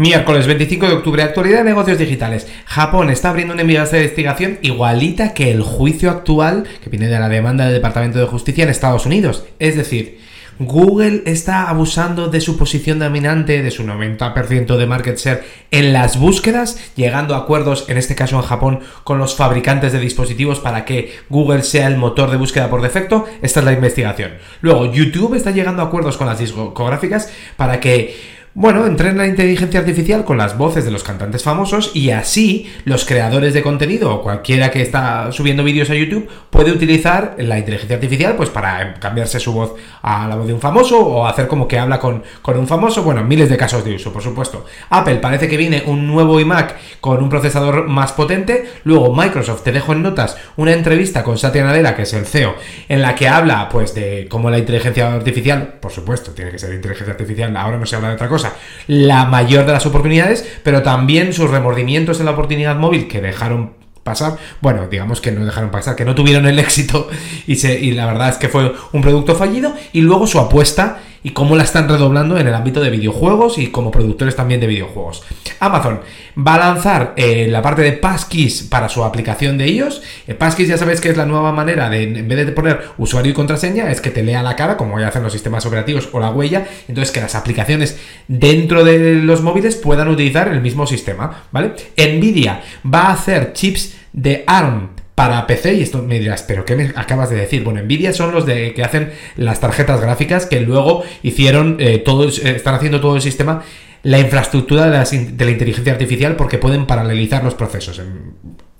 Miércoles 25 de octubre, actualidad de negocios digitales. Japón está abriendo una investigación igualita que el juicio actual que viene de la demanda del Departamento de Justicia en Estados Unidos. Es decir, Google está abusando de su posición dominante, de su 90% de market share en las búsquedas, llegando a acuerdos, en este caso en Japón, con los fabricantes de dispositivos para que Google sea el motor de búsqueda por defecto. Esta es la investigación. Luego, YouTube está llegando a acuerdos con las discográficas para que bueno, entrena la inteligencia artificial con las voces de los cantantes famosos y así los creadores de contenido o cualquiera que está subiendo vídeos a YouTube puede utilizar la inteligencia artificial pues para cambiarse su voz a la voz de un famoso o hacer como que habla con, con un famoso. Bueno, miles de casos de uso, por supuesto. Apple parece que viene un nuevo iMac con un procesador más potente. Luego Microsoft, te dejo en notas una entrevista con Satya Nadella, que es el CEO, en la que habla pues de cómo la inteligencia artificial, por supuesto, tiene que ser inteligencia artificial, ahora no se habla de otra cosa la mayor de las oportunidades, pero también sus remordimientos en la oportunidad móvil que dejaron pasar, bueno, digamos que no dejaron pasar, que no tuvieron el éxito y, se, y la verdad es que fue un producto fallido y luego su apuesta y cómo la están redoblando en el ámbito de videojuegos y como productores también de videojuegos. Amazon va a lanzar eh, la parte de Passkeys para su aplicación de ellos. Eh, Passkeys ya sabéis que es la nueva manera de, en vez de poner usuario y contraseña, es que te lea la cara, como ya hacen los sistemas operativos o la huella, entonces que las aplicaciones dentro de los móviles puedan utilizar el mismo sistema, ¿vale? Nvidia va a hacer chips de ARM para PC, y esto me dirás, ¿pero qué me acabas de decir? Bueno, Nvidia son los de que hacen las tarjetas gráficas que luego hicieron eh, todo, eh, están haciendo todo el sistema, la infraestructura de la, inteligencia artificial porque pueden paralelizar los procesos.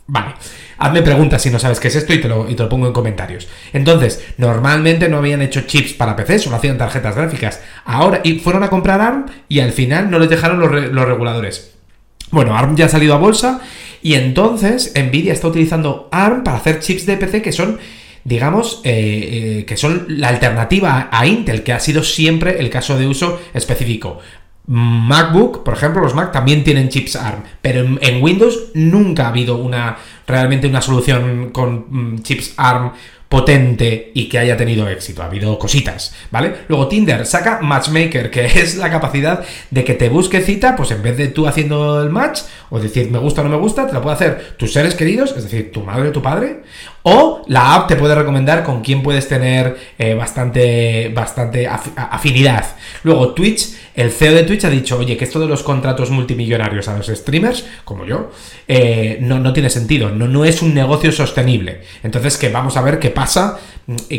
Vale, hazme preguntas si no sabes qué es esto y te, lo, y te lo pongo en comentarios. Entonces, normalmente no habían hecho chips para PC, solo hacían tarjetas gráficas. Ahora, y fueron a comprar ARM y al final no les dejaron los, los reguladores. Bueno, ARM ya ha salido a bolsa y entonces Nvidia está utilizando ARM para hacer chips de PC que son digamos, eh, eh, que son la alternativa a Intel, que ha sido siempre el caso de uso específico. MacBook, por ejemplo, los Mac también tienen chips ARM, pero en, Windows nunca ha habido una realmente una solución con mm, chips ARM potente y que haya tenido éxito. Ha habido cositas, ¿vale? Luego Tinder saca Matchmaker, que es la capacidad de que te busque cita, pues en vez de tú haciendo el match, o decir me gusta o no me gusta, te lo puede hacer tus seres queridos, es decir, tu madre o tu padre, o la app te puede recomendar con quién puedes tener eh, bastante, bastante afinidad. Luego Twitch, el CEO de Twitch ha dicho, oye, que esto de los contratos multimillonarios a los streamers, como yo, eh, no, no tiene sentido, no, no es un negocio sostenible. Entonces, que vamos a ver qué pasa.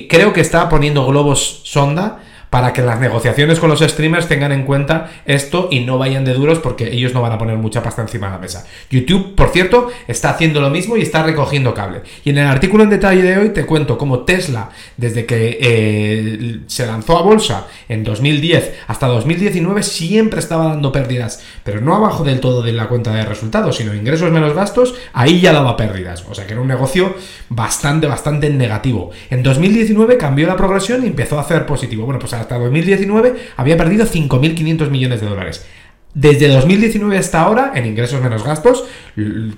Creo que está poniendo globos sonda para que las negociaciones con los streamers tengan en cuenta esto y no vayan de duros porque ellos no van a poner mucha pasta encima de la mesa. YouTube, por cierto, está haciendo lo mismo y está recogiendo cable. Y en el artículo en detalle de hoy te cuento cómo Tesla, desde que eh, se lanzó a bolsa en 2010 hasta 2019, siempre estaba dando pérdidas, pero no abajo del todo de la cuenta de resultados, sino ingresos menos gastos, ahí ya daba pérdidas. O sea que era un negocio bastante, bastante negativo. En 2019 cambió la progresión y empezó a hacer positivo. Bueno, pues hasta 2019 había perdido 5.500 millones de dólares. Desde 2019 hasta ahora, en ingresos menos gastos,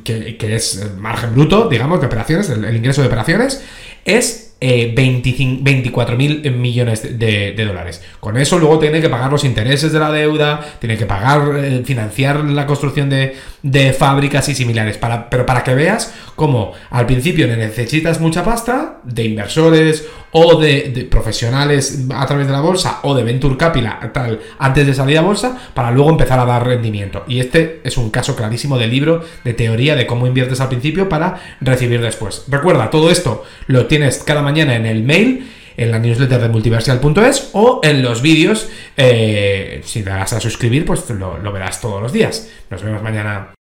que, es margen bruto, digamos, de operaciones, el ingreso de operaciones, es eh, 24 mil millones de, dólares. Con eso luego tiene que pagar los intereses de la deuda, tiene que pagar, eh, financiar la construcción de, fábricas y similares. Pero para que veas cómo al principio necesitas mucha pasta de inversores o de, profesionales a través de la bolsa o de Venture Capital tal, antes de salir a bolsa para luego empezar a dar rendimiento. Y este es un caso clarísimo de libro de teoría de cómo inviertes al principio para recibir después. Recuerda, todo esto lo tienes cada mañana en el mail en la newsletter de multiversial.es o en los vídeos. Eh, si te vas a suscribir, pues lo verás todos los días. Nos vemos mañana.